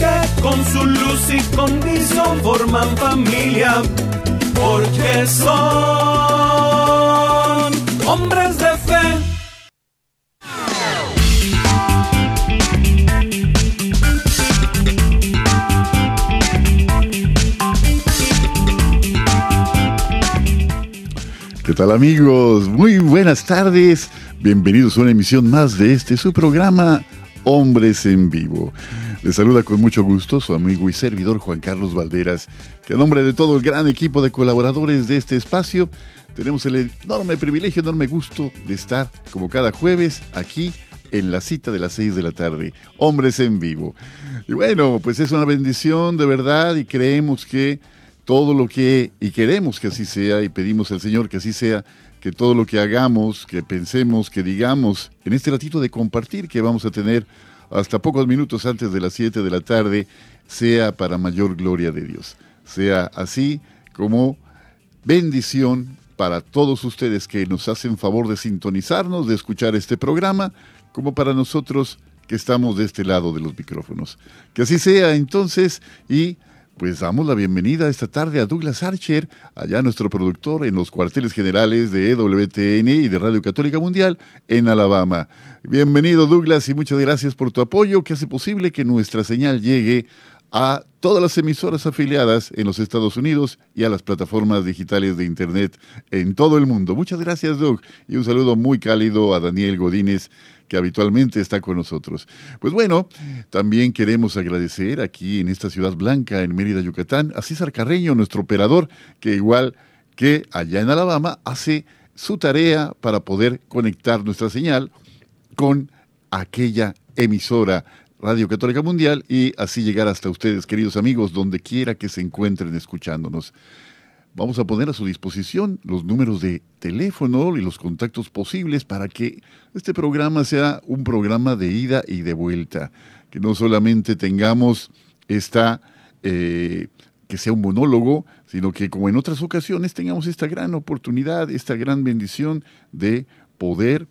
que con su luz y condición forman familia, porque son hombres de fe. ¿Qué tal amigos? Muy buenas tardes. Bienvenidos a una emisión más de este su programa Hombres en Vivo. Les saluda con mucho gusto su amigo y servidor Juan Carlos Valderas, que a nombre de todo el gran equipo de colaboradores de este espacio, tenemos el enorme privilegio, enorme gusto de estar como cada jueves aquí en la cita de las 6 de la tarde, Hombres en Vivo. Y bueno, pues es una bendición de verdad y creemos que todo lo que, y queremos que así sea, y pedimos al Señor que así sea, que todo lo que hagamos, que pensemos, que digamos, en este ratito de compartir que vamos a tener hasta pocos minutos antes de las 7 de la tarde, sea para mayor gloria de Dios. Sea así como bendición para todos ustedes que nos hacen favor de sintonizarnos, de escuchar este programa, como para nosotros que estamos de este lado de los micrófonos. Que así sea entonces y pues damos la bienvenida esta tarde a Douglas Archer, allá nuestro productor en los cuarteles generales de EWTN y de Radio Católica Mundial en Alabama. Bienvenido Douglas y muchas gracias por tu apoyo que hace posible que nuestra señal llegue a todas las emisoras afiliadas en los Estados Unidos y a las plataformas digitales de Internet en todo el mundo. Muchas gracias, Doug, y un saludo muy cálido a Daniel Godínez, que habitualmente está con nosotros. Pues bueno, también queremos agradecer aquí en esta ciudad blanca, en Mérida, Yucatán, a César Carreño, nuestro operador, que igual que allá en Alabama, hace su tarea para poder conectar nuestra señal con aquella emisora Radio Católica Mundial y así llegar hasta ustedes, queridos amigos, donde quiera que se encuentren escuchándonos. Vamos a poner a su disposición los números de teléfono y los contactos posibles para que este programa sea un programa de ida y de vuelta, que no solamente tengamos esta, eh, que sea un monólogo, sino que como en otras ocasiones tengamos esta gran oportunidad, esta gran bendición de poder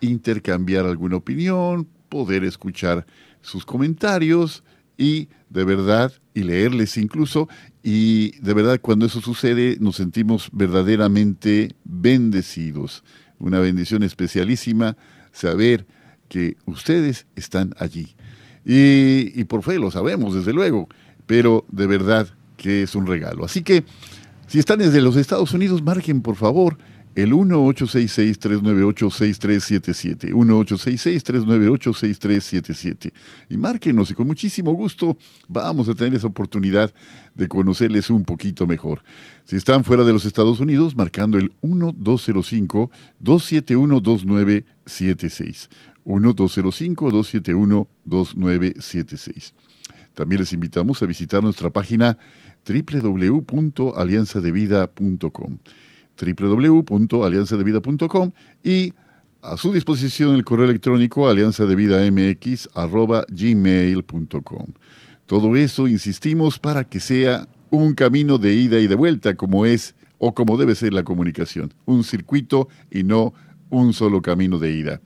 intercambiar alguna opinión, poder escuchar sus comentarios y de verdad, y leerles incluso, y de verdad cuando eso sucede nos sentimos verdaderamente bendecidos. Una bendición especialísima saber que ustedes están allí. Y, por fe lo sabemos, desde luego, pero de verdad que es un regalo. Así que, si están desde los Estados Unidos, marquen por favor el 1-866-398-6377. 1-866-398-6377. Y márquenos y con muchísimo gusto vamos a tener esa oportunidad de conocerles un poquito mejor. Si están fuera de los Estados Unidos, marcando el 1-205-271-2976. 1-205-271-2976. También les invitamos a visitar nuestra página www.alianzadevida.com www.alianzadevida.com y a su disposición el correo electrónico alianzadevidamx.gmail.com. Todo eso, insistimos, para que sea un camino de ida y de vuelta, como es o como debe ser la comunicación. Un circuito y no un solo camino de ida.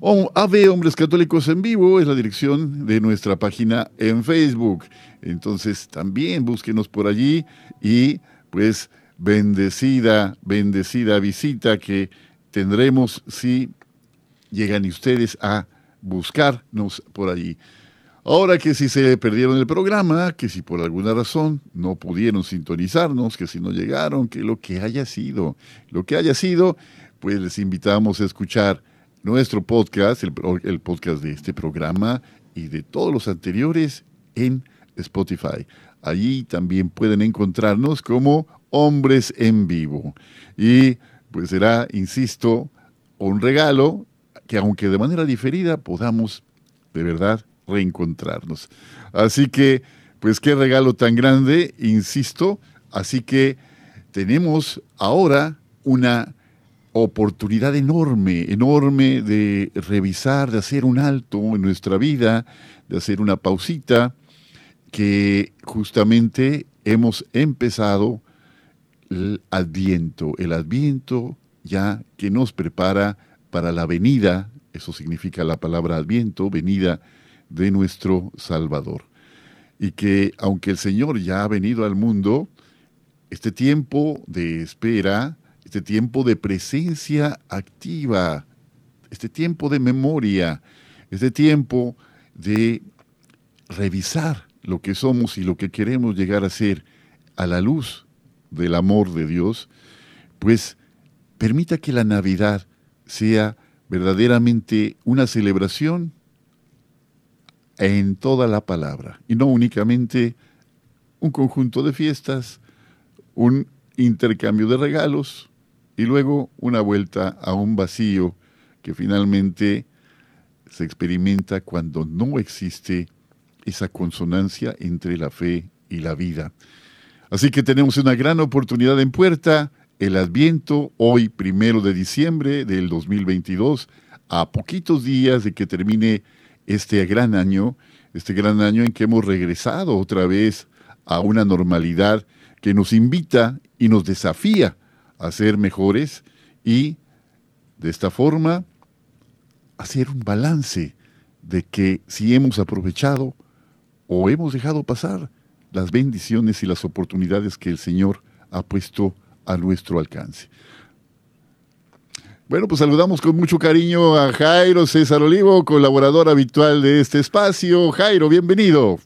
O AV Hombres Católicos en Vivo es la dirección de nuestra página en Facebook. Entonces también búsquenos por allí y pues bendecida, bendecida visita que tendremos si llegan ustedes a buscarnos por allí. Ahora que si se perdieron el programa, que si por alguna razón no pudieron sintonizarnos, que si no llegaron, que lo que haya sido, lo que haya sido, pues les invitamos a escuchar nuestro podcast, el, el podcast de este programa y de todos los anteriores en Spotify. Allí también pueden encontrarnos como hombres en vivo. Y pues será, insisto, un regalo que aunque de manera diferida podamos de verdad reencontrarnos. Así que, pues qué regalo tan grande, insisto, Así que tenemos ahora una oportunidad enorme, enorme de revisar, de hacer un alto en nuestra vida, de hacer una pausita, que justamente hemos empezado el adviento, el adviento ya que nos prepara para la venida, eso significa la palabra adviento, venida de nuestro Salvador. Y que aunque el Señor ya ha venido al mundo, este tiempo de espera, este tiempo de presencia activa, este tiempo de memoria, este tiempo de revisar lo que somos y lo que queremos llegar a ser a la luz del amor de Dios, pues permita que la Navidad sea verdaderamente una celebración en toda la palabra y no únicamente un conjunto de fiestas, un intercambio de regalos, y luego una vuelta a un vacío que finalmente se experimenta cuando no existe esa consonancia entre la fe y la vida. Así que tenemos una gran oportunidad en puerta, el Adviento, hoy primero de diciembre del 2022, a poquitos días de que termine este gran año, este gran año en que hemos regresado otra vez a una normalidad que nos invita y nos desafía a ser mejores y de esta forma hacer un balance de que si hemos aprovechado o hemos dejado pasar las bendiciones y las oportunidades que el Señor ha puesto a nuestro alcance. Bueno, pues saludamos con mucho cariño a Jairo César Olivo, colaborador habitual de este espacio. Jairo, bienvenido.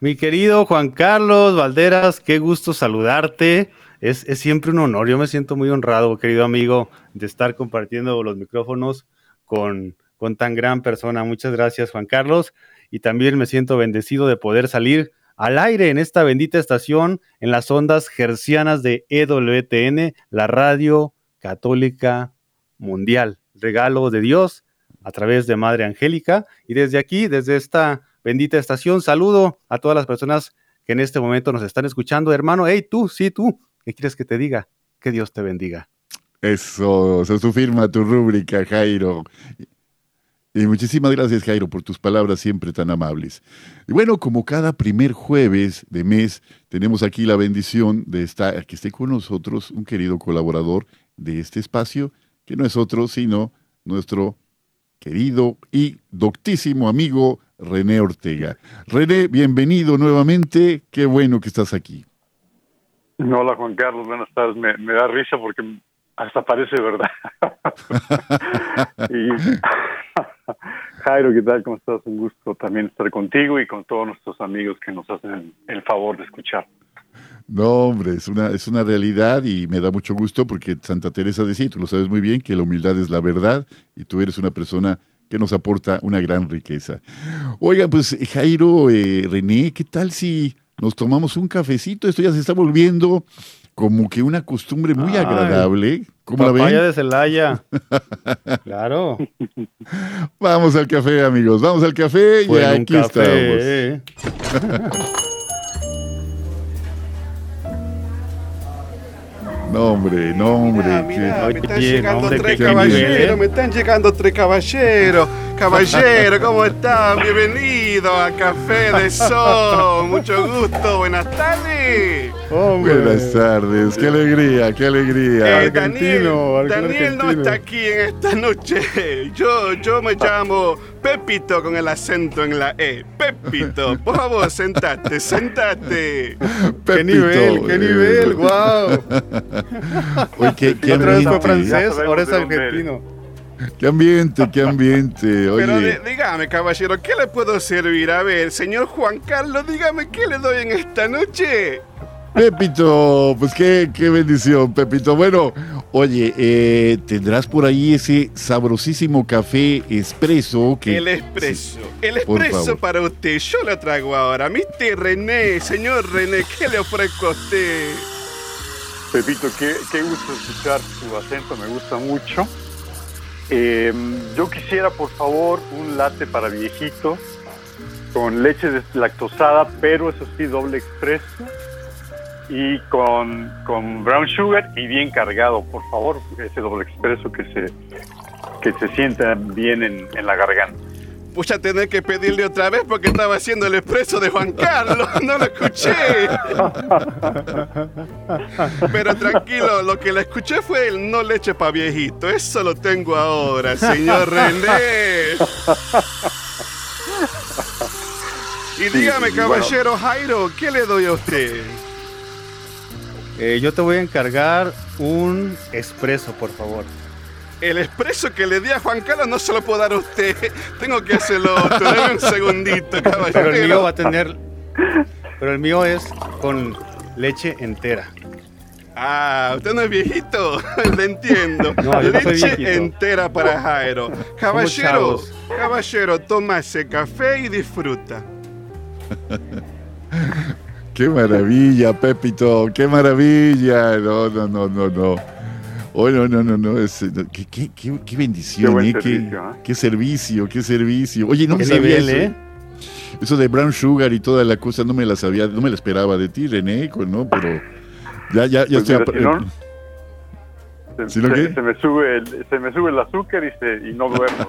Mi querido Juan Carlos Valderas, qué gusto saludarte es, siempre un honor. Yo me siento muy honrado, querido amigo, de estar compartiendo los micrófonos con, con tan gran persona. Muchas gracias, Juan Carlos. Y también me siento bendecido de poder salir al aire en esta bendita estación en las ondas gercianas de EWTN, la radio católica mundial. Regalo de Dios a través de Madre Angélica. Y desde aquí, desde esta bendita estación, saludo a todas las personas que en este momento nos están escuchando. Hermano, hey, tú, sí, tú, ¿Qué quieres que te diga? Que Dios te bendiga. Eso, se su firma, tu rúbrica, Jairo. Y muchísimas gracias, Jairo, por tus palabras siempre tan amables. Y bueno, como cada primer jueves de mes, tenemos aquí la bendición de estar, que esté con nosotros un querido colaborador de este espacio, que no es otro sino nuestro querido y doctísimo amigo René Ortega. René, bienvenido nuevamente, qué bueno que estás aquí. Hola Juan Carlos, buenas tardes. Me, da risa porque hasta parece verdad. y Jairo, ¿qué tal? ¿Cómo estás? Un gusto también estar contigo y con todos nuestros amigos que nos hacen el favor de escuchar. No, hombre, es una, es una realidad y me da mucho gusto porque Santa Teresa decía, tú lo sabes muy bien, que la humildad es la verdad y tú eres una persona que nos aporta una gran riqueza. Oiga, pues Jairo, eh, René, ¿qué tal si nos tomamos un cafecito, esto ya se está volviendo como que una costumbre muy agradable. ¿Cómo la ven? de Celaya. claro. Vamos al café, amigos. Vamos al café y aquí estamos. No, hombre, no, hombre. me están llegando tres caballeros, me están llegando tres caballeros. Caballero, ¿cómo están? Bienvenido a Café de Sol. Mucho gusto, buenas tardes. Buenas tardes, qué alegría, qué alegría. Eh, Daniel, Daniel no está aquí en esta noche. Yo, yo me llamo Pepito con el acento en la E. Pepito, por favor, sentate, sentate. qué nivel, qué nivel, wow. Oye, qué, qué Otra vez fue francés, ahora es argentino. Qué ambiente, qué ambiente. Oye. Pero dígame, caballero, ¿qué le puedo servir? A ver, señor Juan Carlos, dígame qué le doy en esta noche. Pepito, pues qué, qué bendición, Pepito. Bueno, oye, eh, tendrás por ahí ese sabrosísimo café expreso que... El expreso, el expreso para usted, yo lo traigo ahora. Mr. René, señor René, ¿qué le ofrezco a usted? Pepito, qué, qué gusto escuchar su acento, me gusta mucho. Em, yo quisiera, por favor, un latte para viejito con leche deslactosada, pero eso sí, doble expreso y con, con brown sugar y bien cargado, por favor, ese doble expreso que se, que se sienta bien en, en la garganta. Voy a tener que pedirle otra vez porque estaba haciendo el expreso de Juan Carlos, no lo escuché. Pero tranquilo, lo que le escuché fue el no leche pa' viejito. Eso lo tengo ahora, señor René. Y dígame, caballero Jairo, ¿qué le doy a usted? Eh, yo te voy a encargar un expreso, por favor. El expreso que le di a Juan Carlos no se lo puedo dar a usted. Tengo que hacerlo. Dame un segundito, caballero. Pero el mío va a tener. Pero el mío es con leche entera. Ah, usted no es viejito, le entiendo. No, leche entera para Jairo. Caballero, caballero, toma ese café y disfruta. qué maravilla, Pepito, qué maravilla. No, no, no, no, no. Oh, no, no, no, no. qué, qué, qué, bendición, qué, eh, servicio, ¿eh? qué, servicio, qué servicio. Oye, no me sabía eso. ¿eh? Eso de brown sugar y toda la cosa, no me la sabía, no me la esperaba de ti, René, ¿no? Pero ya, ya, ya pues estoy aprendiendo. Se, me sube el, se me sube el azúcar y, se, y no duermo.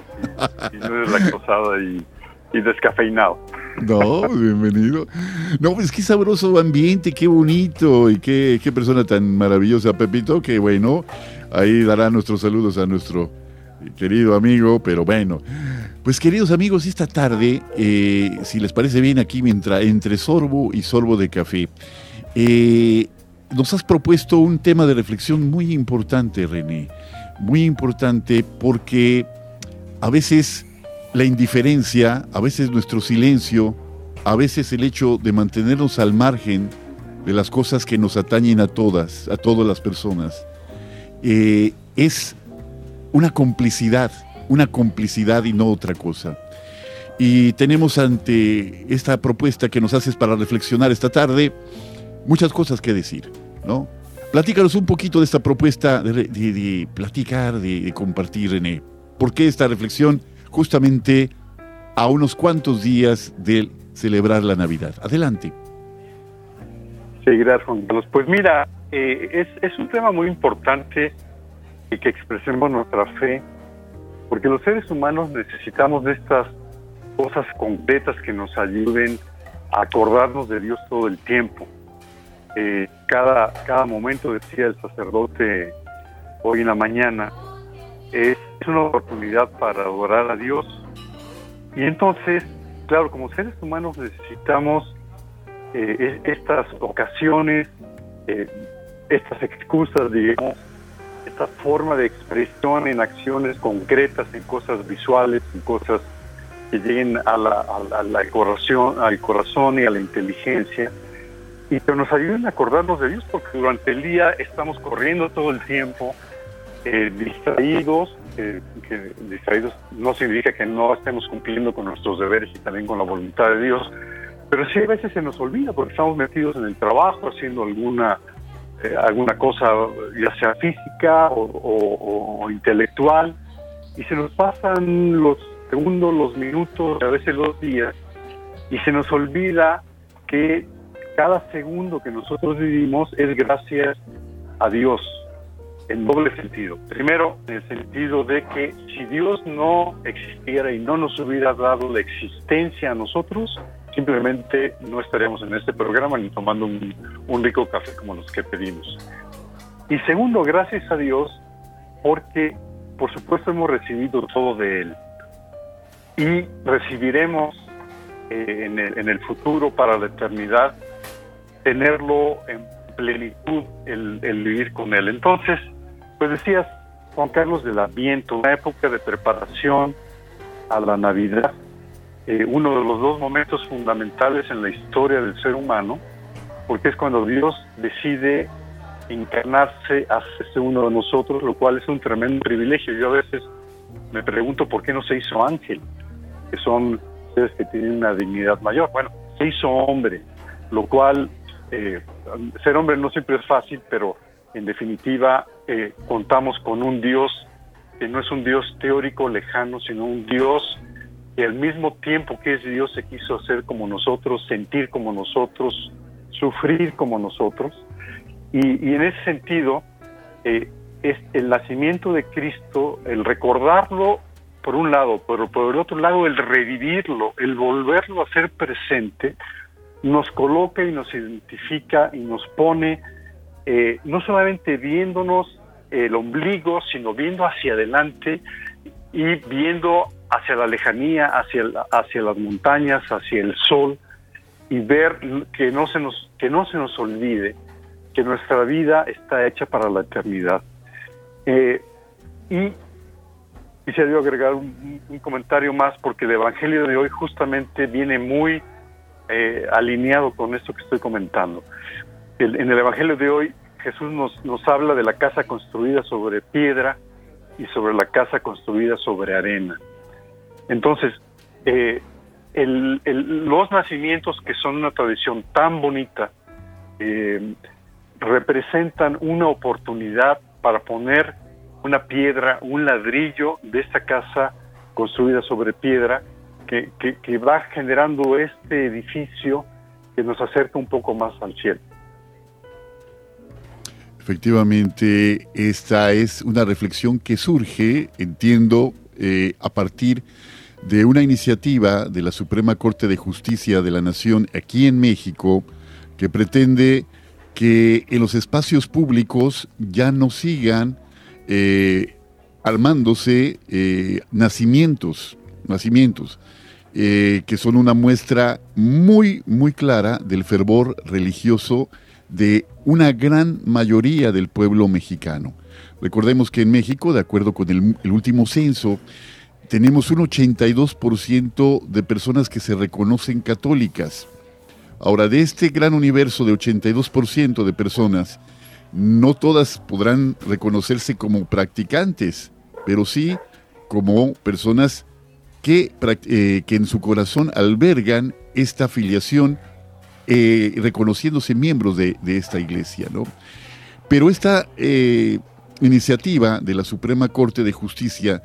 y, no es lactosada y, y descafeinado. No, bienvenido. No, pues qué sabroso ambiente, qué bonito y qué, persona tan maravillosa, Pepito, que bueno, ahí dará nuestros saludos a nuestro querido amigo, pero bueno. Pues queridos amigos, esta tarde, eh, si les parece bien aquí mientras, entre sorbo y sorbo de café, eh, nos has propuesto un tema de reflexión muy importante, René, muy importante porque a veces la indiferencia, a veces nuestro silencio, a veces el hecho de mantenernos al margen de las cosas que nos atañen a todas, a todas las personas, eh, es una complicidad, una complicidad y no otra cosa. Y tenemos ante esta propuesta que nos haces para reflexionar esta tarde muchas cosas que decir, ¿no? Platícanos un poquito de esta propuesta de, platicar, de, de compartir, René. ¿Por qué esta reflexión? Justamente a unos cuantos días de celebrar la Navidad. Adelante. Sí, gracias Juan Carlos. Pues mira, eh, es, un tema muy importante y que expresemos nuestra fe, porque los seres humanos necesitamos de estas cosas concretas que nos ayuden a acordarnos de Dios todo el tiempo. Eh, cada, cada momento, decía el sacerdote hoy en la mañana, es, una oportunidad para adorar a Dios. Y entonces, claro, como seres humanos necesitamos eh, estas ocasiones, eh, estas excusas, digamos, esta forma de expresión en acciones concretas, en cosas visuales, en cosas que lleguen a la, a corazón, al corazón y a la inteligencia, y que nos ayuden a acordarnos de Dios, porque durante el día estamos corriendo todo el tiempo, eh, distraídos, que distraídos no significa que no estemos cumpliendo con nuestros deberes y también con la voluntad de Dios, pero sí a veces se nos olvida porque estamos metidos en el trabajo haciendo alguna eh, alguna cosa ya sea física o, intelectual y se nos pasan los segundos, los minutos, a veces los días y se nos olvida que cada segundo que nosotros vivimos es gracias a Dios en doble sentido. Primero, en el sentido de que si Dios no existiera y no nos hubiera dado la existencia a nosotros, simplemente no estaríamos en este programa ni tomando un, rico café como los que pedimos. Y segundo, gracias a Dios, porque por supuesto hemos recibido todo de Él y recibiremos eh, en, el, en el futuro para la eternidad tenerlo en plenitud el, el, vivir con Él. Entonces, pues decías, Juan Carlos, del Adviento, una época de preparación a la Navidad, eh, uno de los dos momentos fundamentales en la historia del ser humano, porque es cuando Dios decide encarnarse hacia uno de nosotros, lo cual es un tremendo privilegio. Yo a veces me pregunto por qué no se hizo ángel, que son seres que tienen una dignidad mayor. Bueno, se hizo hombre, lo cual eh, ser hombre no siempre es fácil, pero en definitiva eh, contamos con un Dios que no es un Dios teórico lejano, sino un Dios que al mismo tiempo que es Dios se quiso hacer como nosotros, sentir como nosotros, sufrir como nosotros. Y, en ese sentido, eh, es el nacimiento de Cristo, el recordarlo por un lado, pero por el otro lado el revivirlo, el volverlo a ser presente, nos coloca y nos identifica y nos pone eh, no solamente viéndonos el ombligo, sino viendo hacia adelante y viendo hacia la lejanía, hacia, hacia las montañas, hacia el sol y ver que no se nos que no se nos olvide que nuestra vida está hecha para la eternidad. Eh, y quisiera agregar un, comentario más porque el Evangelio de hoy justamente viene muy eh, alineado con esto que estoy comentando. En el Evangelio de hoy Jesús nos, nos habla de la casa construida sobre piedra y sobre la casa construida sobre arena. Entonces, eh, los nacimientos que son una tradición tan bonita eh, representan una oportunidad para poner una piedra, un ladrillo de esta casa construida sobre piedra que, que va generando este edificio que nos acerca un poco más al cielo. Efectivamente, esta es una reflexión que surge, entiendo, eh, a partir de una iniciativa de la Suprema Corte de Justicia de la Nación aquí en México que pretende que en los espacios públicos ya no sigan eh, armándose eh, nacimientos, nacimientos que son una muestra muy, muy clara del fervor religioso de una gran mayoría del pueblo mexicano. Recordemos que en México, de acuerdo con el, último censo, tenemos un 82% de personas que se reconocen católicas. Ahora, de este gran universo de 82% de personas, no todas podrán reconocerse como practicantes, pero sí como personas que, eh, que en su corazón albergan esta afiliación eh, reconociéndose miembros de, esta iglesia. ¿no? Pero esta eh, iniciativa de la Suprema Corte de Justicia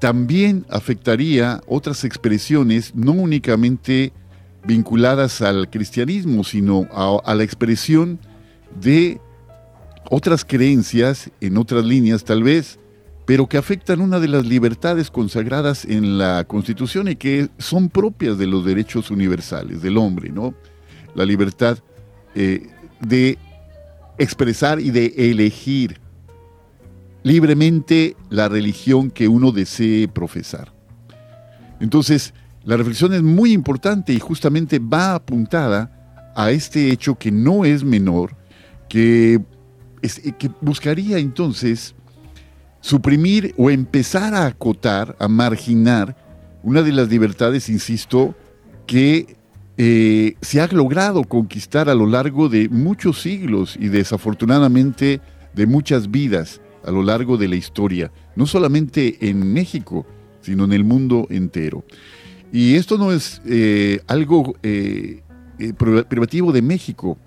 también afectaría otras expresiones, no únicamente vinculadas al cristianismo, sino a, la expresión de otras creencias en otras líneas tal vez, pero que afectan una de las libertades consagradas en la Constitución y que son propias de los derechos universales del hombre, ¿no? La libertad eh, de expresar y de elegir libremente la religión que uno desee profesar. Entonces, la reflexión es muy importante y justamente va apuntada a este hecho que no es menor, que, que buscaría entonces suprimir o empezar a acotar, a marginar una de las libertades, insisto, que eh, se ha logrado conquistar a lo largo de muchos siglos y desafortunadamente de muchas vidas a lo largo de la historia, no solamente en México, sino en el mundo entero. Y esto no es eh, algo eh, privativo de México.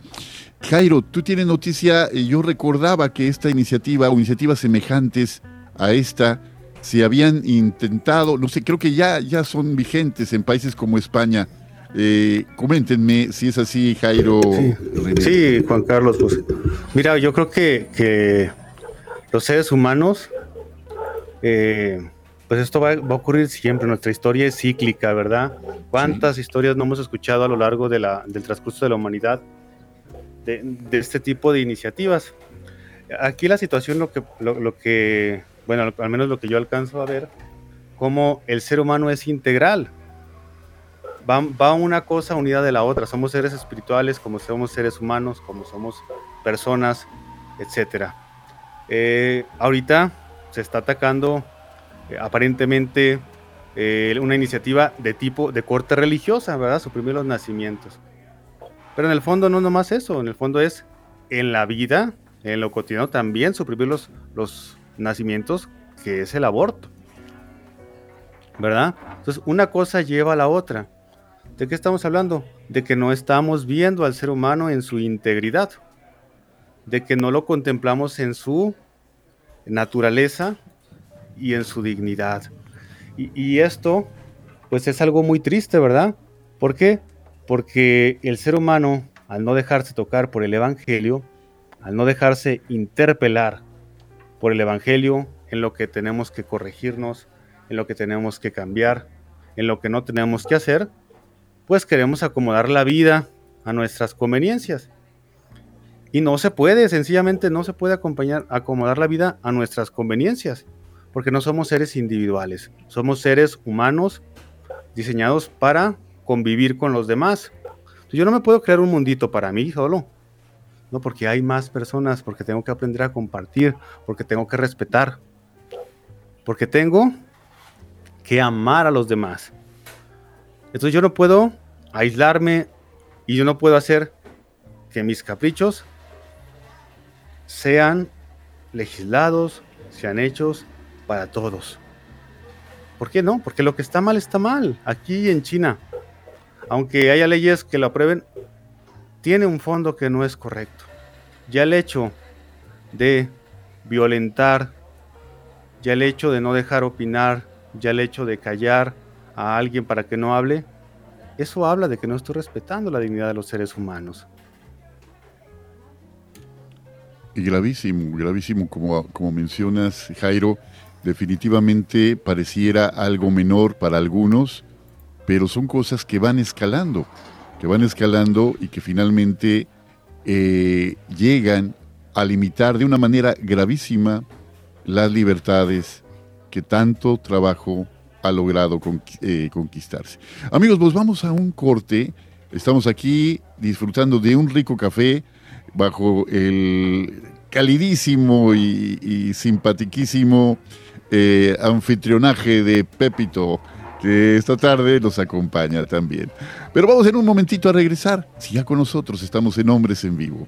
Jairo, tú tienes noticia, yo recordaba que esta iniciativa o iniciativas semejantes a esta se habían intentado, no sé, creo que ya, ya son vigentes en países como España. Eh, coméntenme si es así, Jairo. Sí, Juan Carlos, pues mira, yo creo que, los seres humanos, eh, pues esto va, a ocurrir siempre, nuestra historia es cíclica, ¿verdad? ¿Cuántas historias no hemos escuchado a lo largo de la, del transcurso de la humanidad de, este tipo de iniciativas? Aquí la situación, lo que, lo que, bueno, al menos lo que yo alcanzo a ver, como el ser humano es integral va, una cosa unida de la otra. Somos seres espirituales, como somos seres humanos, como somos personas, etc. Eh, ahorita se está atacando eh, aparentemente eh, una iniciativa de tipo de corte religiosa, ¿verdad? Suprimir los nacimientos. Pero en el fondo no nomás eso, en el fondo es en la vida, en lo cotidiano también suprimir los, los nacimientos, que es el aborto. ¿Verdad? Entonces una cosa lleva a la otra. ¿De qué estamos hablando? De que no estamos viendo al ser humano en su integridad, de que no lo contemplamos en su naturaleza y en su dignidad. Y, esto, pues es algo muy triste, ¿verdad? ¿Por qué? Porque el ser humano, al no dejarse tocar por el Evangelio, al no dejarse interpelar por el Evangelio en lo que tenemos que corregirnos, en lo que tenemos que cambiar, en lo que no tenemos que hacer, pues queremos acomodar la vida a nuestras conveniencias. Y no se puede, sencillamente no se puede acompañar, acomodar la vida a nuestras conveniencias, porque no somos seres individuales, somos seres humanos diseñados para convivir con los demás. Yo no me puedo crear un mundito para mí solo, no porque hay más personas, porque tengo que aprender a compartir, porque tengo que respetar, porque tengo que amar a los demás. Entonces yo no puedo aislarme y yo no puedo hacer que mis caprichos sean legislados, sean hechos para todos. ¿Por qué no? Porque lo que está mal está mal. Aquí en China, aunque haya leyes que lo aprueben, tiene un fondo que no es correcto. Ya el hecho de violentar, ya el hecho de no dejar opinar, ya el hecho de callar a alguien para que no hable, eso habla de que no estoy respetando la dignidad de los seres humanos. Y gravísimo, gravísimo, como, como mencionas, Jairo, definitivamente pareciera algo menor para algunos, pero son cosas que van escalando, que van escalando y que finalmente eh, llegan a limitar de una manera gravísima las libertades que tanto trabajo ha logrado eh, conquistarse. Amigos, pues vamos a un corte. Estamos aquí disfrutando de un rico café bajo el calidísimo y, y simpatiquísimo eh, anfitrionaje de Pepito, que esta tarde nos acompaña también. Pero vamos en un momentito a regresar. Si ya con nosotros estamos en Hombres en Vivo.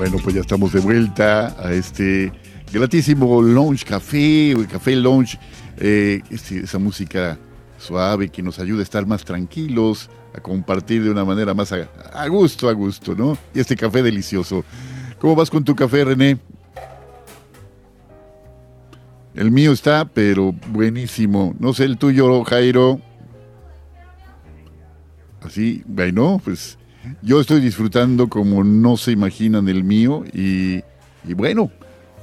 Bueno, pues ya estamos de vuelta a este gratísimo Lounge Café, Café Lounge eh, esa música suave que nos ayuda a estar más tranquilos, a compartir de una manera más a, gusto, a gusto, ¿no? Y este café delicioso. ¿Cómo vas con tu café, René? El mío está, pero buenísimo. No sé el tuyo, Jairo. Así, bueno, pues yo estoy disfrutando como no se imaginan el mío y, bueno,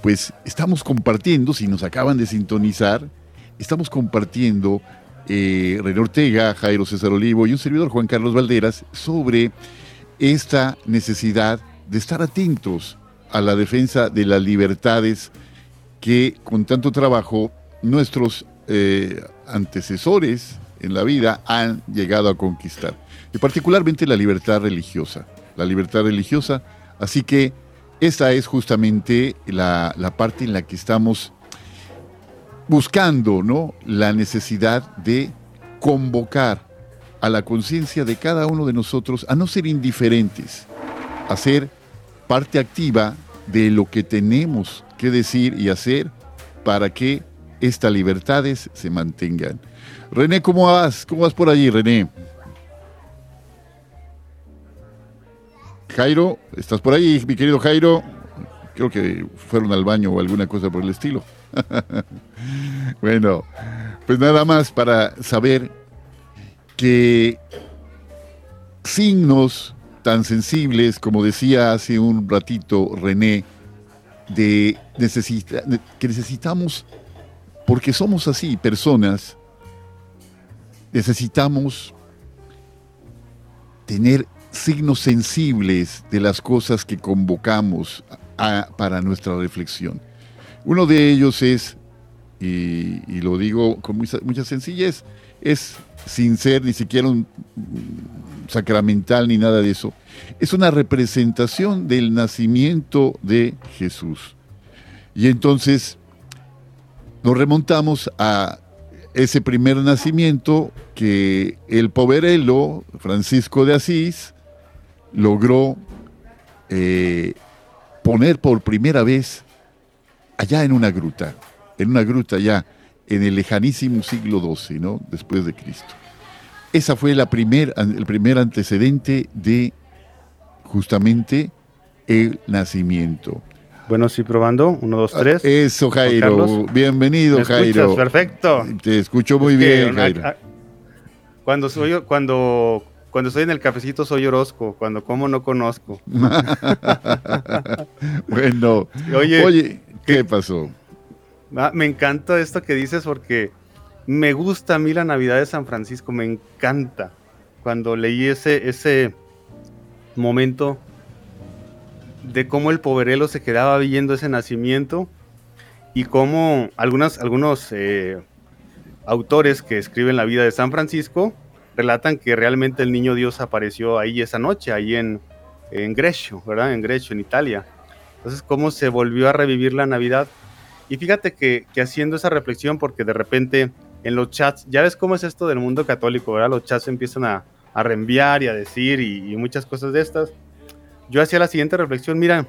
pues estamos compartiendo, si nos acaban de sintonizar, estamos compartiendo eh, René Ortega, Jairo César Olivo y un servidor Juan Carlos Valderas sobre esta necesidad de estar atentos a la defensa de las libertades que con tanto trabajo nuestros eh, antecesores en la vida han llegado a conquistar. Y particularmente la libertad religiosa. La libertad religiosa. Así que esta es justamente la, la parte en la que estamos buscando ¿no? la necesidad de convocar a la conciencia de cada uno de nosotros a no ser indiferentes, a ser parte activa de lo que tenemos que decir y hacer para que estas libertades se mantengan. René, ¿cómo vas? ¿Cómo vas por allí, René? Jairo, ¿estás por ahí, mi querido Jairo? Creo que fueron al baño o alguna cosa por el estilo. bueno, pues nada más para saber que signos tan sensibles, como decía hace un ratito René, de necesita, que necesitamos, porque somos así, personas, necesitamos tener signos sensibles de las cosas que convocamos para nuestra reflexión. Uno de ellos es, y, lo digo con mucha, mucha, sencillez, es sin ser ni siquiera un sacramental ni nada de eso, es una representación del nacimiento de Jesús. Y entonces nos remontamos a ese primer nacimiento que el poverelo Francisco de Asís logró eh, poner por primera vez allá en una gruta, en una gruta ya en el lejanísimo siglo XII, ¿no? Después de Cristo. Esa fue la el primer antecedente de justamente el nacimiento. Bueno, sí, probando. Uno, dos, tres. Eso, Jairo. Bienvenido, Jairo. Perfecto. Te escucho muy bien, Jairo. cuando soy, cuando, cuando estoy en el cafecito soy Orozco. Cuando como no conozco. bueno. Oye, ¿qué, pasó? Ah, me encanta esto que dices porque me gusta a mí la Navidad de San Francisco. Me encanta. Cuando leí ese, ese momento de cómo el poverelo se quedaba viendo ese nacimiento y cómo algunas, algunos eh, autores que escriben la vida de San Francisco relatan que realmente el niño Dios apareció ahí esa noche, ahí en, en Grecio, ¿verdad? En Grecio, en Italia. Entonces, cómo se volvió a revivir la Navidad. Y fíjate que, haciendo esa reflexión, porque de repente en los chats, ya ves cómo es esto del mundo católico, ¿verdad? Los chats empiezan a, a reenviar y a decir y muchas cosas de estas yo hacía la siguiente reflexión, mira,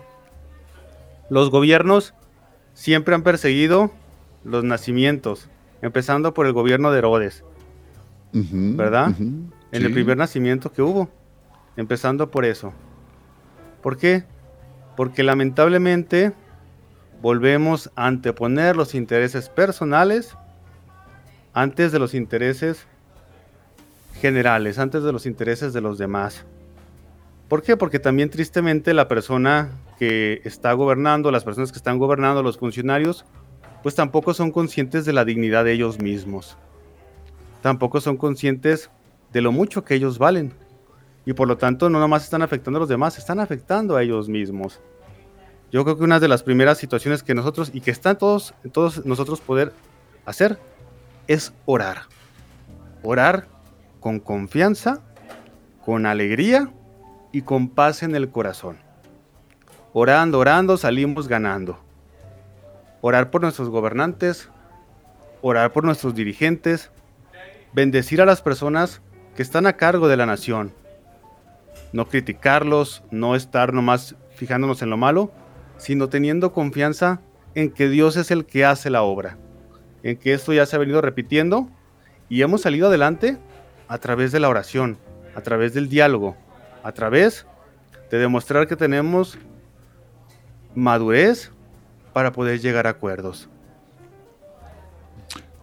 los gobiernos siempre han perseguido los nacimientos, empezando por el gobierno de Herodes, ¿verdad? en el primer nacimiento que hubo, empezando por eso. ¿Por qué? Porque lamentablemente volvemos a anteponer los intereses personales antes de los intereses generales, antes de los intereses de los demás. ¿Por qué? Porque también tristemente la persona que está gobernando, las personas que están gobernando, los funcionarios, pues tampoco son conscientes de la dignidad de ellos mismos. Tampoco son conscientes de lo mucho que ellos valen. Y por lo tanto no nomás están afectando a los demás, están afectando a ellos mismos. Yo creo que una de las primeras situaciones que nosotros, y que están todos, todos nosotros poder hacer, es orar. Orar con confianza, con alegría y con paz en el corazón. Orando, orando, salimos ganando. Orar por nuestros gobernantes, orar por nuestros dirigentes, bendecir a las personas que están a cargo de la nación. No criticarlos, no estar nomás fijándonos en lo malo, sino teniendo confianza en que Dios es el que hace la obra, en que esto ya se ha venido repitiendo y hemos salido adelante a través de la oración, a través del diálogo, a través de demostrar que tenemos madurez para poder llegar a acuerdos.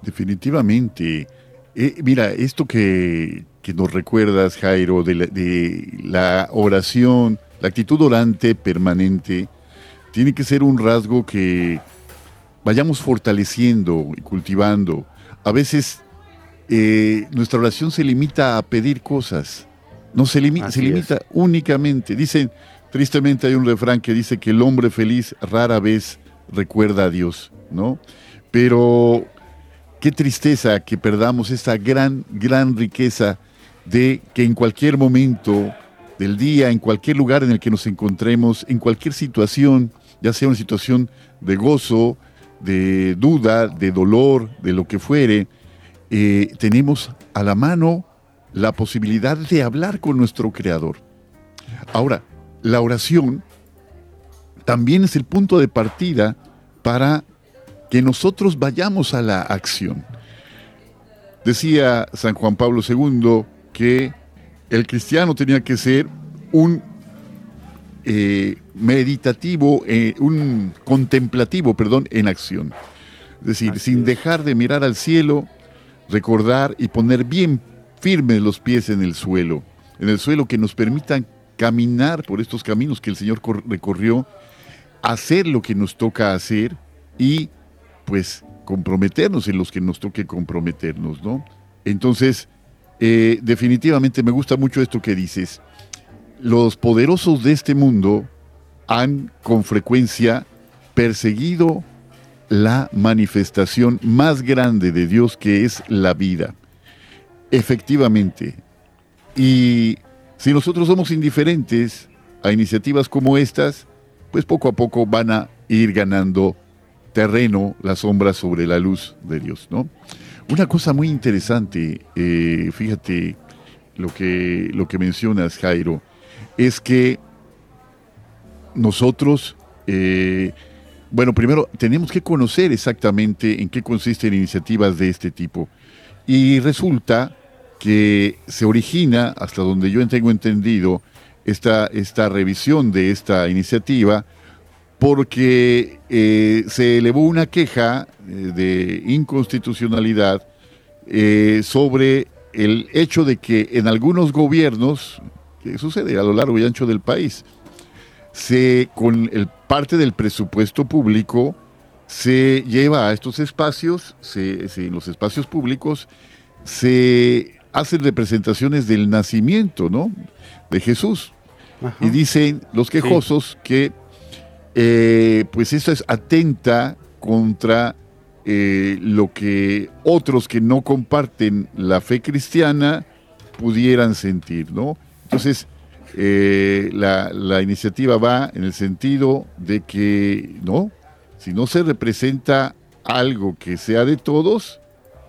Definitivamente. Eh, mira, esto que, nos recuerdas, Jairo, de la, oración, la actitud orante permanente, tiene que ser un rasgo que vayamos fortaleciendo y cultivando. A veces eh, nuestra oración se limita a pedir cosas, no se, limita, se limita únicamente. Dicen, tristemente hay un refrán que dice que el hombre feliz rara vez recuerda a Dios, ¿no? Pero qué tristeza que perdamos esta gran, gran riqueza de que en cualquier momento del día, en cualquier lugar en el que nos encontremos, en cualquier situación, ya sea una situación de gozo, de duda, de dolor, de lo que fuere, eh, tenemos a la mano la posibilidad de hablar con nuestro Creador. Ahora, la oración también es el punto de partida para que nosotros vayamos a la acción. Decía San Juan Pablo II que el cristiano tenía que ser un eh, meditativo, eh, un contemplativo, perdón, en acción. Es decir, sin dejar de mirar al cielo, recordar y poner bien firmes los pies en el suelo, en el suelo que nos permitan caminar por estos caminos que el Señor recorrió hacer lo que nos toca hacer y pues comprometernos en los que nos toque comprometernos, ¿no? Entonces, eh, definitivamente me gusta mucho esto que dices. Los poderosos de este mundo han con frecuencia perseguido la manifestación más grande de Dios que es la vida. Efectivamente. Y si nosotros somos indiferentes a iniciativas como estas, pues poco a poco van a ir ganando terreno las sombras sobre la luz de Dios, ¿no? Una cosa muy interesante, eh, fíjate lo que, lo que mencionas, Jairo, es que nosotros, eh, bueno, primero tenemos que conocer exactamente en qué consisten iniciativas de este tipo. Y resulta que se origina, hasta donde yo tengo entendido, esta, esta revisión de esta iniciativa, porque eh, se elevó una queja eh, de inconstitucionalidad sobre el hecho de que en algunos gobiernos, que sucede a lo largo y ancho del país, se, con el parte del presupuesto público se lleva a estos espacios, se, en los espacios públicos se hacen representaciones del nacimiento, ¿no? De Jesús. Y dicen los quejosos que eh, pues eso es atenta contra eh, lo que otros que no comparten la fe cristiana pudieran sentir, ¿no? Entonces, eh, la, iniciativa va en el sentido de que, ¿no? Si no se representa algo que sea de todos,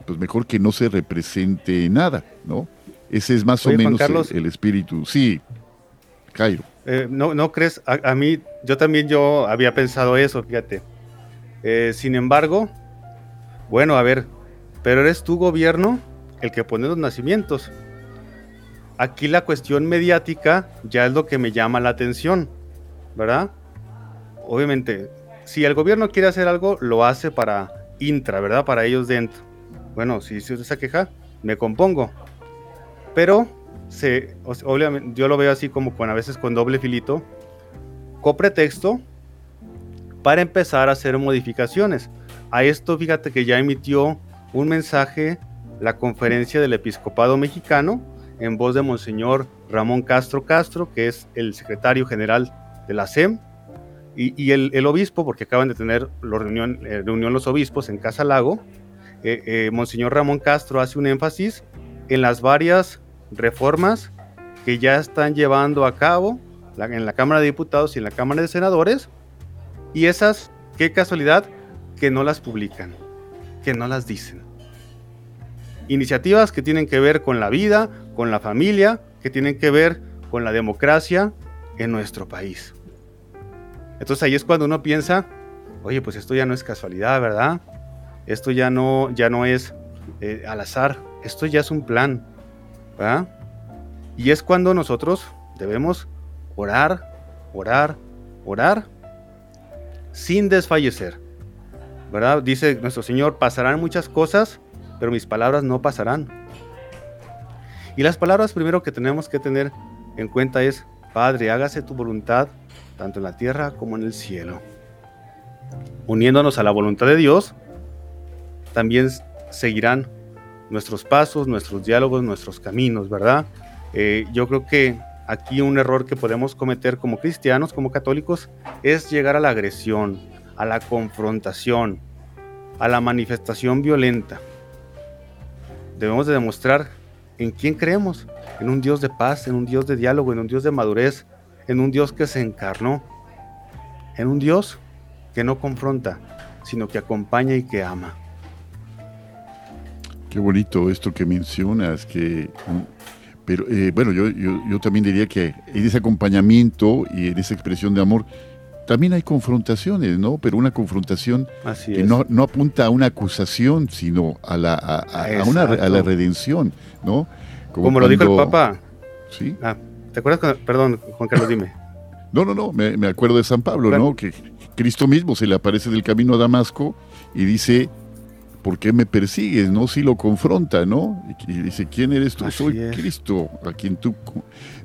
pues mejor que no se represente nada, ¿no? Ese es más o menos el, espíritu. Sí, Cairo. Eh, no, ¿No crees? A, mí, yo también yo había pensado eso, fíjate. Eh, sin embargo, bueno, a ver, pero eres tu gobierno el que pone los nacimientos. Aquí la cuestión mediática ya es lo que me llama la atención, ¿verdad? Obviamente, si el gobierno quiere hacer algo, lo hace para intra, ¿verdad? Para ellos dentro. Bueno, si se esa queja, me compongo. Pero, se, obviamente, yo lo veo así como con a veces con doble filito, con pretexto para empezar a hacer modificaciones. A esto, fíjate que ya emitió un mensaje la conferencia del episcopado mexicano, en voz de Monseñor Ramón Castro Castro, que es el secretario general de la SEM, y, el, obispo, porque acaban de tener la reunión, eh, reunión los obispos en Casa Lago, eh, Monseñor Ramón Castro hace un énfasis en las varias reformas que ya están llevando a cabo en la Cámara de Diputados y en la Cámara de Senadores, y esas, qué casualidad, que no las publican, que no las dicen. Iniciativas que tienen que ver con la vida, con la familia, que tienen que ver con la democracia en nuestro país. Entonces ahí es cuando uno piensa, oye, pues esto ya no es casualidad, ¿verdad? Esto ya no, ya no es eh, al azar, esto ya es un plan. Y es cuando nosotros debemos orar, orar, orar, sin desfallecer, ¿verdad? Dice nuestro Señor, pasarán muchas cosas, pero mis palabras no pasarán. Y las palabras primero que tenemos que tener en cuenta es, Padre, hágase tu voluntad, tanto en la tierra como en el cielo. Uniéndonos a la voluntad de Dios, también seguirán nuestros pasos, nuestros diálogos, nuestros caminos, ¿verdad? Eh, yo creo que aquí un error que podemos cometer como cristianos, como católicos, es llegar a la agresión, a la confrontación, a la manifestación violenta. Debemos de demostrar ¿En quién creemos? En un Dios de paz, en un Dios de diálogo, en un Dios de madurez, en un Dios que se encarnó, en un Dios que no confronta, sino que acompaña y que ama. Qué bonito esto que mencionas, que pero eh, bueno, yo, yo, también diría que en ese acompañamiento y en esa expresión de amor también hay confrontaciones, ¿no? Pero una confrontación que no, no, apunta a una acusación, sino a la, a, una, a la redención, ¿no? Como, lo dijo el Papa. Sí. Ah, ¿Te acuerdas? Perdón, Juan Carlos, dime. No, no, no, me, acuerdo de San Pablo, ¿no? Que Cristo mismo se le aparece del camino a Damasco y dice, ¿por qué me persigues? ¿No? Si lo confronta, ¿no? Y dice, ¿quién eres tú? Soy Cristo, a quien tú...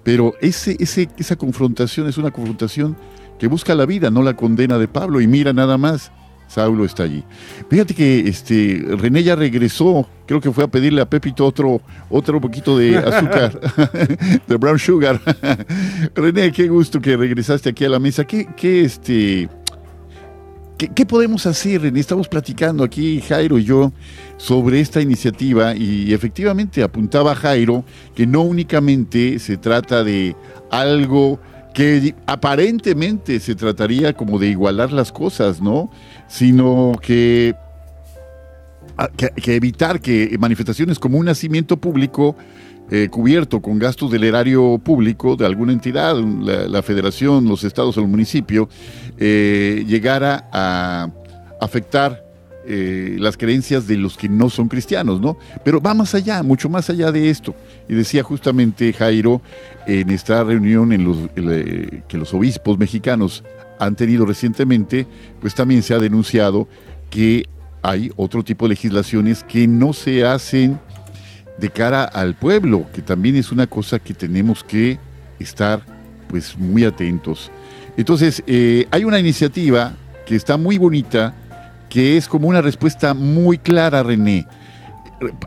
Pero ese, ese, esa confrontación es una confrontación que busca la vida, no la condena de Pablo. Y mira nada más, Saulo está allí. Fíjate que este, René ya regresó, creo que fue a pedirle a Pepito otro, otro poquito de azúcar, de brown sugar. René, qué gusto que regresaste aquí a la mesa. ¿Qué, qué, este, qué, podemos hacer? Estamos platicando aquí, Jairo y yo, sobre esta iniciativa y efectivamente apuntaba Jairo que no únicamente se trata de algo que aparentemente se trataría como de igualar las cosas, ¿no? Sino que, que, evitar que manifestaciones como un nacimiento público eh, cubierto con gastos del erario público de alguna entidad, la, federación, los estados o el municipio, eh, llegara a afectar eh, las creencias de los que no son cristianos, ¿no? Pero va más allá, mucho más allá de esto. Y decía justamente Jairo en esta reunión en que los obispos mexicanos han tenido recientemente, pues también se ha denunciado que hay otro tipo de legislaciones que no se hacen de cara al pueblo, que también es una cosa que tenemos que estar pues muy atentos. Entonces, eh, hay una iniciativa que está muy bonita, que es como una respuesta muy clara, René.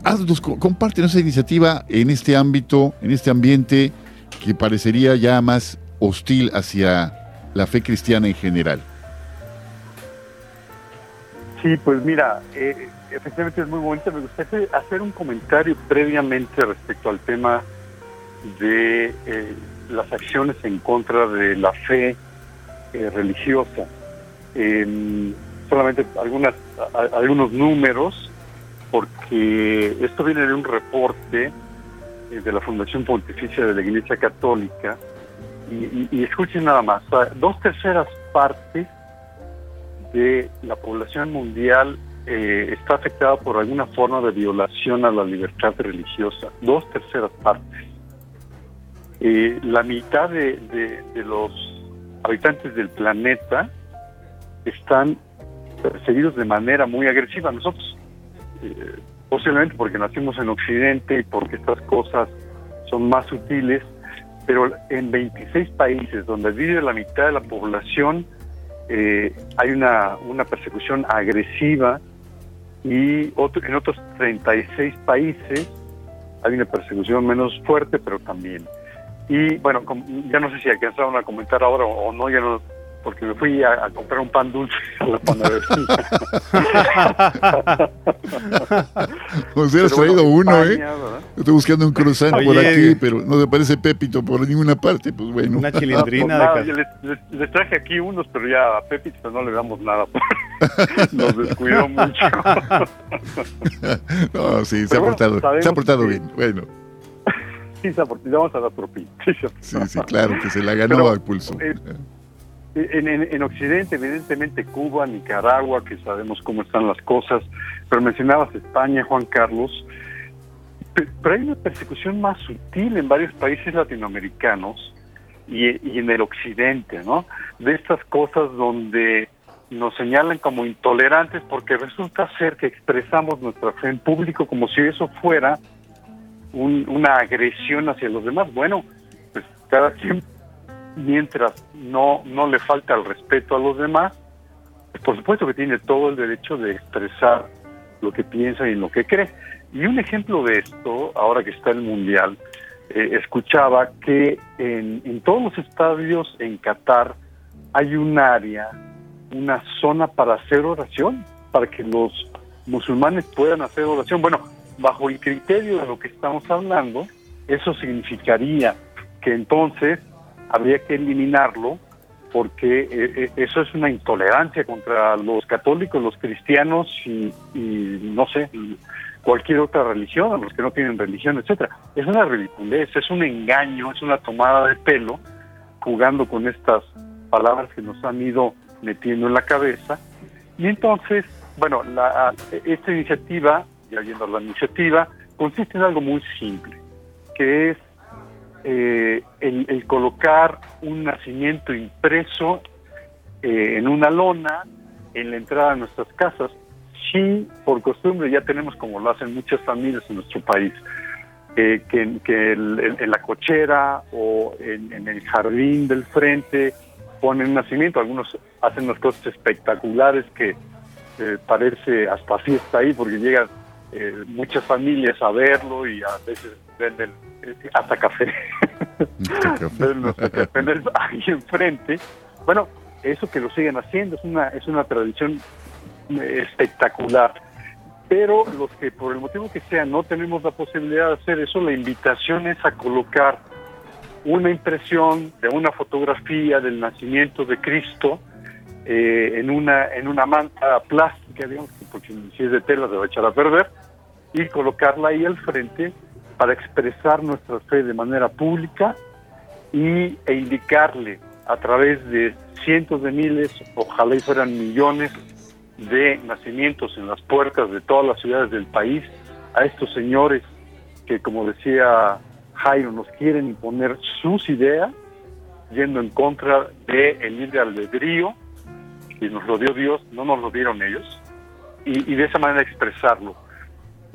Haznos, compártenos esa iniciativa en este ámbito, en este ambiente que parecería ya más hostil hacia la fe cristiana en general. Sí, pues mira, eh, efectivamente es muy bonito. Me gustaría hacer un comentario previamente respecto al tema de eh, las acciones en contra de la fe eh, religiosa solamente algunas algunos números porque esto viene de un reporte eh, de la Fundación Pontificia de la Iglesia Católica y, escuchen nada más, dos terceras partes de la población mundial eh, está afectada por alguna forma de violación a la libertad religiosa, dos terceras partes. Eh, la mitad de, de los habitantes del planeta están perseguidos de manera muy agresiva. Nosotros, eh, posiblemente porque nacimos en Occidente y porque estas cosas son más sutiles, pero en 26 países donde vive la mitad de la población eh, hay una, una persecución agresiva y otro, en otros 36 países hay una persecución menos fuerte, pero también. Y bueno, ya no sé si alcanzaron a comentar ahora o no, ya no porque me fui a, comprar un pan dulce a la panadería. Nos hubieras traído uno, ¿eh? estoy buscando un croissant por aquí, pero no te parece Pepito por ninguna parte, pues bueno. Una chilindrina de les, les, traje aquí unos, pero ya a Pepito no le damos nada. Nos descuidó mucho. no, sí, se ha portado, se ha portado bien, bueno. Sí, se ha portado, vamos a dar propina. Sí, sí, claro, que se la ganó al pulso. Eh, en, Occidente, evidentemente Cuba, Nicaragua, que sabemos cómo están las cosas, pero mencionabas España, Juan Carlos, pero hay una persecución más sutil en varios países latinoamericanos y, en el Occidente, ¿no? De estas cosas donde nos señalan como intolerantes porque resulta ser que expresamos nuestra fe en público como si eso fuera una agresión hacia los demás. Bueno, pues cada quien mientras no, no le falta el respeto a los demás, por supuesto que tiene todo el derecho de expresar lo que piensa y lo que cree. Y un ejemplo de esto, ahora que está el Mundial, eh, escuchaba que en, en todos los estadios en Qatar hay un área, una zona para hacer oración, para que los musulmanes puedan hacer oración. Bueno, bajo el criterio de lo que estamos hablando, eso significaría que entonces habría que eliminarlo porque eh, eh, eso es una intolerancia contra los católicos, los cristianos y, no sé, cualquier otra religión, los que no tienen religión, etcétera. Es una ridiculez, es un engaño, es una tomada de pelo, jugando con estas palabras que nos han ido metiendo en la cabeza. Y entonces, bueno, esta iniciativa, ya viendo la iniciativa, consiste en algo muy simple, que es eh, el, colocar un nacimiento impreso eh, en una lona en la entrada de nuestras casas, sí, por costumbre, ya tenemos como lo hacen muchas familias en nuestro país, eh, que, en la cochera o en, el jardín del frente ponen nacimiento. Algunos hacen unas cosas espectaculares que eh, parece hasta fiesta ahí porque llegan eh, muchas familias a verlo y a veces venden hasta café. ahí enfrente. Bueno, eso que lo siguen haciendo es una, es una tradición espectacular. Pero los que por el motivo que sea no tenemos la posibilidad de hacer eso, la invitación es a colocar una impresión de una fotografía del nacimiento de Cristo eh, en una en una manta plástica, digamos, porque si es de tela se va a echar a perder, y colocarla ahí al frente para expresar nuestra fe de manera pública y, e indicarle a través de cientos de miles, ojalá y fueran millones de nacimientos en las puertas de todas las ciudades del país, a estos señores que, como decía Jairo, nos quieren imponer sus ideas, yendo en contra del el libre albedrío, que nos lo dio Dios, no nos lo dieron ellos, y, de esa manera expresarlo.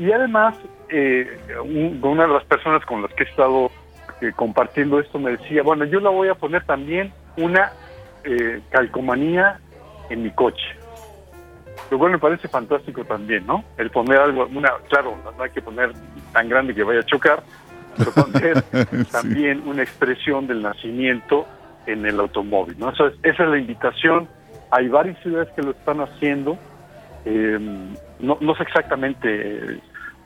Y además, eh, una de las personas con las que he estado eh, compartiendo esto me decía, bueno, yo la voy a poner también una eh, calcomanía en mi coche. Lo cual me parece fantástico también, ¿no? El poner algo, una, claro, no hay que poner tan grande que vaya a chocar, pero poner también una expresión del nacimiento en el automóvil, ¿no? esa es la invitación. Hay varias ciudades que lo están haciendo. Em, no, no sé exactamente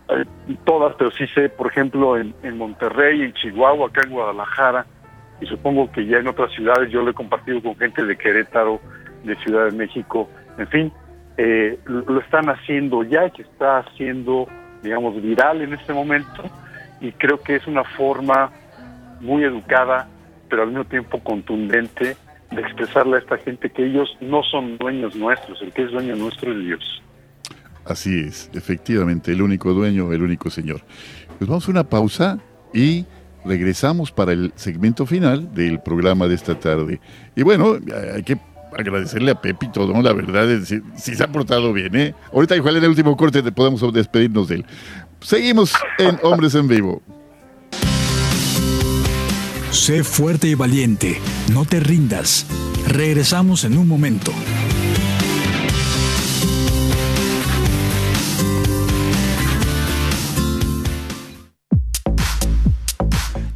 eh, todas, pero sí sé, por ejemplo, en, Monterrey, en Chihuahua, acá en Guadalajara, y supongo que ya en otras ciudades, yo lo he compartido con gente de Querétaro, de Ciudad de México, en fin, eh, lo están haciendo ya, que está haciendo, digamos, viral en este momento, y creo que es una forma muy educada, pero al mismo tiempo contundente, de expresarle a esta gente que ellos no son dueños nuestros, el que es dueño nuestro es Dios. Así es, efectivamente, el único dueño, el único señor. Pues vamos a una pausa y regresamos para el segmento final del programa de esta tarde. Y bueno, hay que agradecerle a Pepito, ¿no? La verdad, es, si, si se ha portado bien, ¿eh? Ahorita igual en el último corte podemos despedirnos de él. Seguimos en Hombres en Vivo. Sé fuerte y valiente, no te rindas. Regresamos en un momento.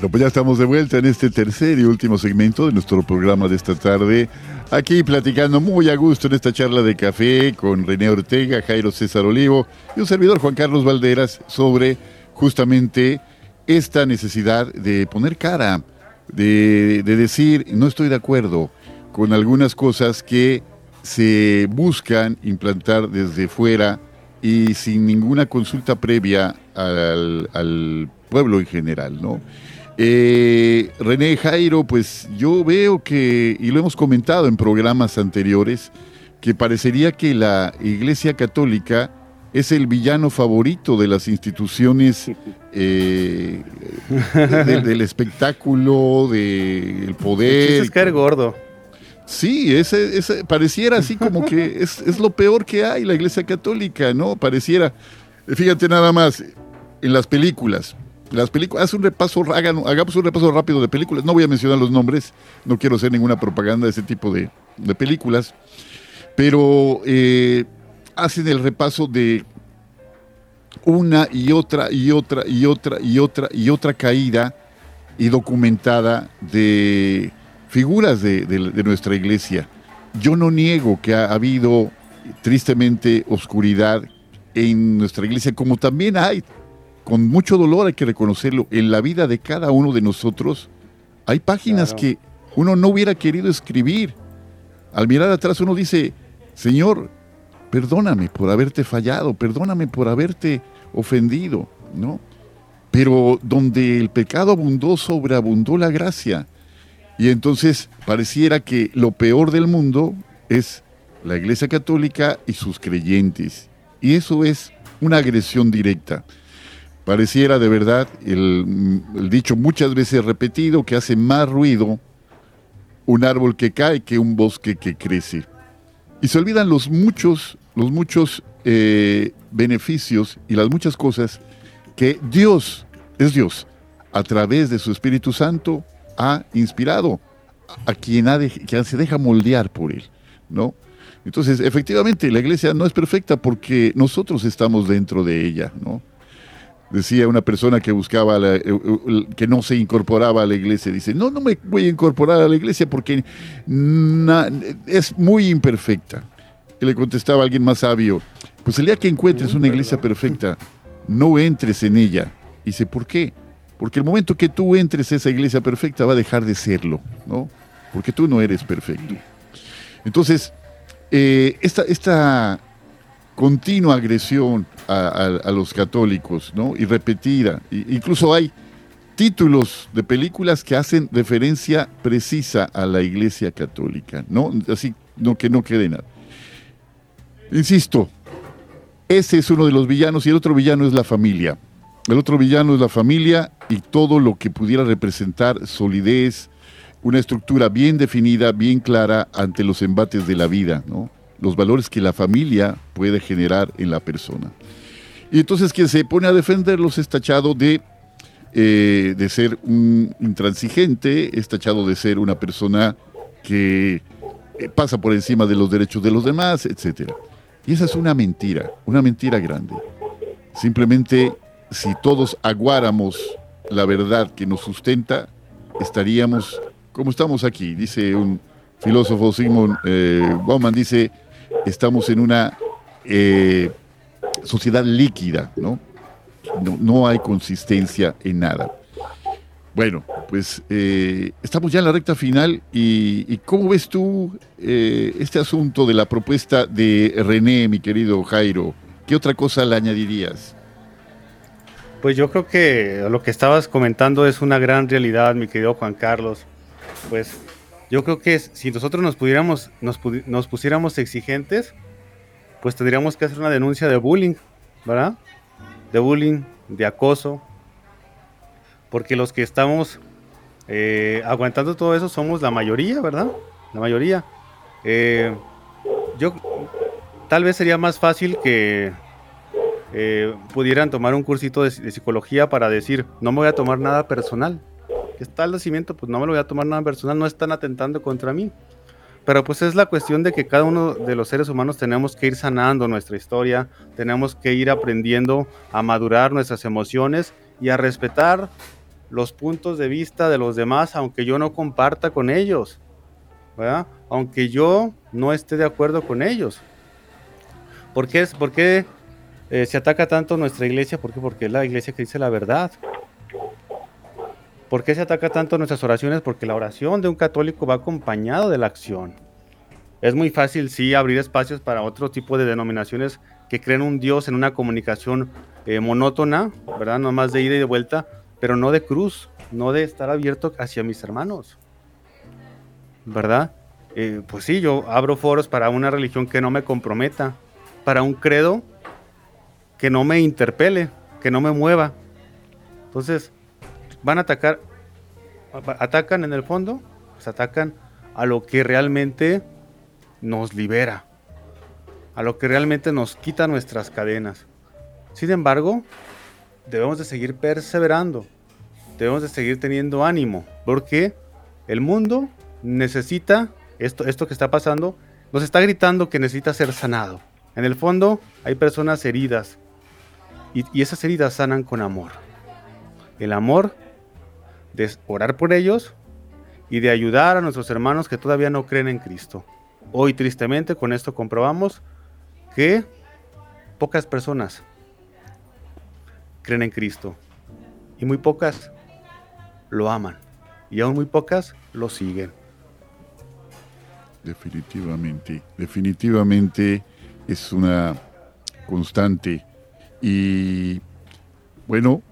Bueno, pues ya estamos de vuelta en este tercer y último segmento de nuestro programa de esta tarde Aquí platicando muy a gusto en esta charla de café con René Ortega, Jairo César Olivo y un servidor Juan Carlos Valderas sobre justamente esta necesidad de poner cara, de, decir no estoy de acuerdo con algunas cosas que se buscan implantar desde fuera y sin ninguna consulta previa al, al pueblo en general, ¿no? Eh, René Jairo, pues yo veo que, y lo hemos comentado en programas anteriores, que parecería que la Iglesia Católica es el villano favorito de las instituciones eh, del, espectáculo, del poder. Es caer gordo. Sí, ese, ese, pareciera así como que es, es, lo peor que hay la Iglesia Católica, ¿no? Pareciera, fíjate nada más, en las películas, las películas, haz un repaso, hagamos un repaso rápido de películas. No voy a mencionar los nombres, no quiero hacer ninguna propaganda de ese tipo de, películas, pero eh, hacen el repaso de una y otra y otra y otra y otra y otra caída y documentada de figuras de, nuestra iglesia. Yo no niego que ha habido tristemente oscuridad en nuestra iglesia, como también hay, con mucho dolor hay que reconocerlo, en la vida de cada uno de nosotros. Hay páginas que uno no hubiera querido escribir. Al mirar atrás uno dice, Señor, perdóname por haberte fallado, perdóname por haberte ofendido, ¿no? Pero donde el pecado abundó, sobreabundó la gracia. Y entonces pareciera que lo peor del mundo es la Iglesia Católica y sus creyentes. Y eso es una agresión directa. Pareciera de verdad el, dicho muchas veces repetido que hace más ruido un árbol que cae que un bosque que crece. Y se olvidan los muchos, los muchos eh, beneficios y las muchas cosas que Dios, es Dios, a través de su Espíritu Santo ha inspirado a quien, se deja moldear por él, ¿no? Entonces, efectivamente, la iglesia no es perfecta porque nosotros estamos dentro de ella, ¿no? Decía una persona que buscaba, eh, que no se incorporaba a la iglesia, dice, no, no me voy a incorporar a la iglesia porque es muy imperfecta. Y le contestaba alguien más sabio, pues el día que encuentres una iglesia perfecta, no entres en ella. Dice, ¿por qué? Porque el momento que tú entres a esa iglesia perfecta va a dejar de serlo, ¿no? Porque tú no eres perfecto. Entonces, eh, esta, esta continua agresión a, los católicos, ¿no? Y repetida. incluso hay títulos de películas que hacen referencia precisa a la iglesia católica, ¿no? Así no, que no quede nada. Insisto, ese es uno de los villanos y el otro villano es la familia. El otro villano es la familia y todo lo que pudiera representar solidez, una estructura bien definida, bien clara ante los embates de la vida, ¿no? Los valores que la familia puede generar en la persona. Y entonces quien se pone a defenderlos es tachado de, eh, de ser un intransigente, es tachado de ser una persona que eh, pasa por encima de los derechos de los demás, etcétera. Y esa es una mentira, una mentira grande. Simplemente si todos aguáramos la verdad que nos sustenta, estaríamos como estamos aquí. Dice un filósofo, Simon eh, Bauman, dice, estamos en una eh, sociedad líquida, ¿no? ¿no? hay consistencia en nada. Bueno, pues eh, estamos ya en la recta final y, ¿cómo ves tú eh, este asunto de la propuesta de René, mi querido Jairo? ¿Qué otra cosa le añadirías? Pues yo creo que lo que estabas comentando es una gran realidad, mi querido Juan Carlos. Pues yo creo que si nosotros nos pudiéramos, nos, nos pusiéramos exigentes, pues tendríamos que hacer una denuncia de bullying, ¿verdad? De bullying, de acoso, porque los que estamos eh, aguantando todo eso somos la mayoría, ¿verdad? La mayoría. Eh, yo tal vez sería más fácil que eh, pudieran tomar un cursito de, psicología para decir, no me voy a tomar nada personal. Está el nacimiento, pues no me lo voy a tomar nada personal, no están atentando contra mí. Pero pues es la cuestión de que cada uno de los seres humanos tenemos que ir sanando nuestra historia, tenemos que ir aprendiendo a madurar nuestras emociones y a respetar los puntos de vista de los demás, aunque yo no comparta con ellos, aunque yo no esté de acuerdo con ellos. ¿Por qué, por qué eh, se ataca tanto nuestra iglesia? ¿Por qué? Porque es la iglesia que dice la verdad. ¿Por qué se ataca tanto nuestras oraciones? Porque la oración de un católico va acompañado de la acción. Es muy fácil, sí, abrir espacios para otro tipo de denominaciones que creen un Dios en una comunicación eh, monótona, ¿verdad? No más de ida y de vuelta, pero no de cruz, no de estar abierto hacia mis hermanos. ¿Verdad? Eh, pues sí, yo abro foros para una religión que no me comprometa, para un credo que no me interpele, que no me mueva. Entonces, van a atacar, atacan en el fondo, pues atacan a lo que realmente nos libera, a lo que realmente nos quita nuestras cadenas. Sin embargo, debemos de seguir perseverando, debemos de seguir teniendo ánimo, porque el mundo necesita, esto, esto que está pasando, nos está gritando que necesita ser sanado. En el fondo hay personas heridas y, y esas heridas sanan con amor. El amor de orar por ellos y de ayudar a nuestros hermanos que todavía no creen en Cristo. Hoy tristemente con esto comprobamos que pocas personas creen en Cristo y muy pocas lo aman y aún muy pocas lo siguen. Definitivamente, definitivamente es una constante y bueno,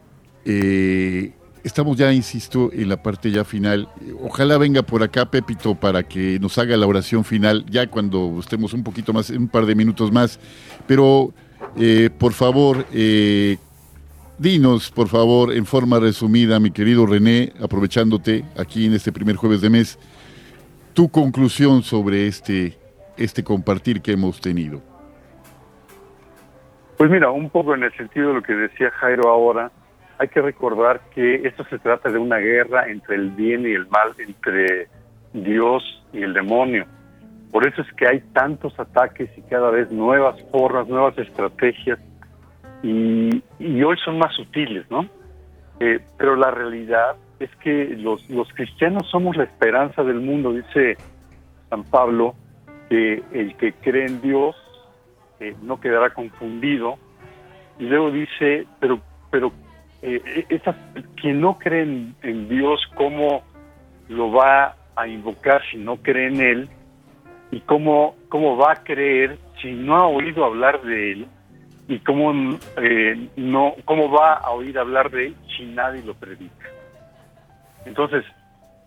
eh, estamos ya, insisto, en la parte ya final. Ojalá venga por acá Pepito para que nos haga la oración final, ya cuando estemos un poquito más, un par de minutos más. Pero, eh, por favor, eh, dinos, por favor, en forma resumida, mi querido René, aprovechándote aquí en este primer jueves de mes, tu conclusión sobre este, este compartir que hemos tenido. Pues mira, un poco en el sentido de lo que decía Jairo ahora, hay que recordar que esto se trata de una guerra entre el bien y el mal, entre Dios y el demonio. Por eso es que hay tantos ataques y cada vez nuevas formas, nuevas estrategias, y, hoy son más sutiles, ¿no? Eh, pero la realidad es que los, cristianos somos la esperanza del mundo, dice San Pablo, que el que cree en Dios eh, no quedará confundido. Y luego dice, pero, pero eh, quien no cree en, Dios, ¿cómo lo va a invocar si no cree en Él? ¿Y cómo, cómo va a creer si no ha oído hablar de Él? ¿Y cómo, eh, no, cómo va a oír hablar de Él si nadie lo predica? Entonces,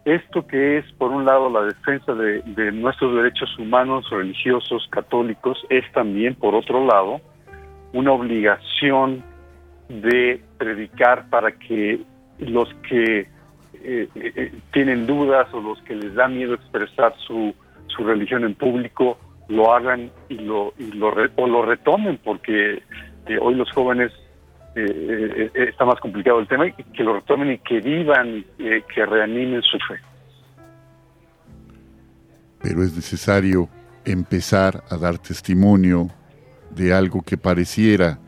esto que es, por un lado, la defensa de, nuestros derechos humanos, religiosos, católicos, es también, por otro lado, una obligación de predicar para que los que eh, eh, eh, tienen dudas o los que les da miedo expresar su, su religión en público lo hagan y lo, y lo o lo retomen porque hoy los jóvenes eh, eh, está más complicado el tema, y que lo retomen y que vivan, eh, que reanimen su fe. Pero es necesario empezar a dar testimonio de algo que pareciera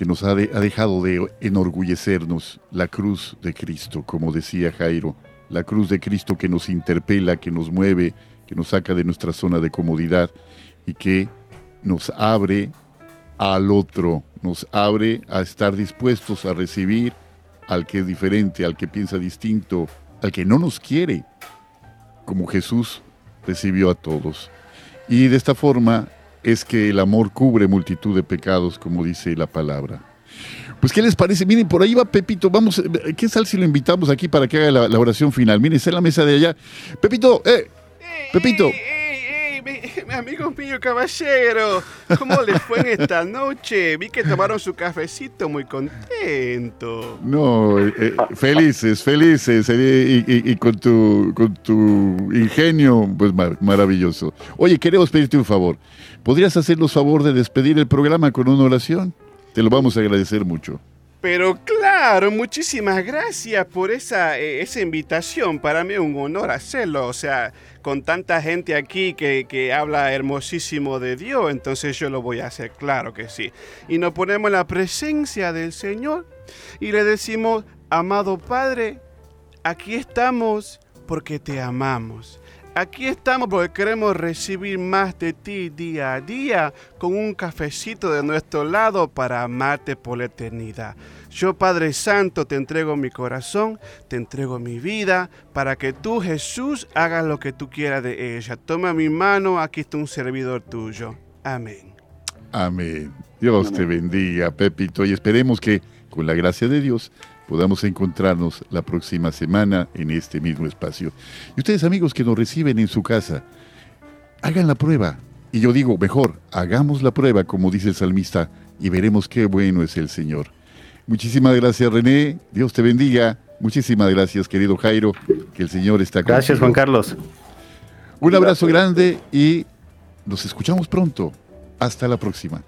que nos ha, ha dejado de enorgullecernos, la cruz de Cristo, como decía Jairo, la cruz de Cristo que nos interpela, que nos mueve, que nos saca de nuestra zona de comodidad y que nos abre al otro, nos abre a estar dispuestos a recibir al que es diferente, al que piensa distinto, al que no nos quiere, como Jesús recibió a todos. Y de esta forma es que el amor cubre multitud de pecados, como dice la palabra. Pues, ¿qué les parece? Miren, por ahí va Pepito. Vamos, ¿qué tal si lo invitamos aquí para que haga la, oración final? Miren, está en la mesa de allá. Pepito, eh, Pepito mi amigo mío, caballero, ¿cómo les fue en esta noche? Vi que tomaron su cafecito muy contento. No, eh, eh, felices, felices, eh, y, con, tu, con tu ingenio, pues maravilloso. Oye, queremos pedirte un favor. ¿Podrías hacernos favor de despedir el programa con una oración? Te lo vamos a agradecer mucho. Pero claro, muchísimas gracias por esa, esa invitación. Para mí es un honor hacerlo. O sea, con tanta gente aquí que, que, habla hermosísimo de Dios, entonces yo lo voy a hacer, claro que sí. Y nos ponemos en la presencia del Señor y le decimos, amado Padre, aquí estamos porque te amamos. Aquí estamos porque queremos recibir más de ti día a día con un cafecito de nuestro lado para amarte por la eternidad. Yo Padre Santo te entrego mi corazón, te entrego mi vida, para que tú Jesús hagas lo que tú quieras de ella. Toma mi mano, aquí está un servidor tuyo. Amén. Amén. Dios te bendiga, Pepito, y esperemos que con la gracia de Dios podamos encontrarnos la próxima semana en este mismo espacio. Y ustedes amigos que nos reciben en su casa, hagan la prueba. Y yo digo, mejor, hagamos la prueba, como dice el salmista, y veremos qué bueno es el Señor. Muchísimas gracias, René. Dios te bendiga. Muchísimas gracias, querido Jairo. Que el Señor está con Gracias, Juan Carlos. Un abrazo grande y nos escuchamos pronto. Hasta la próxima.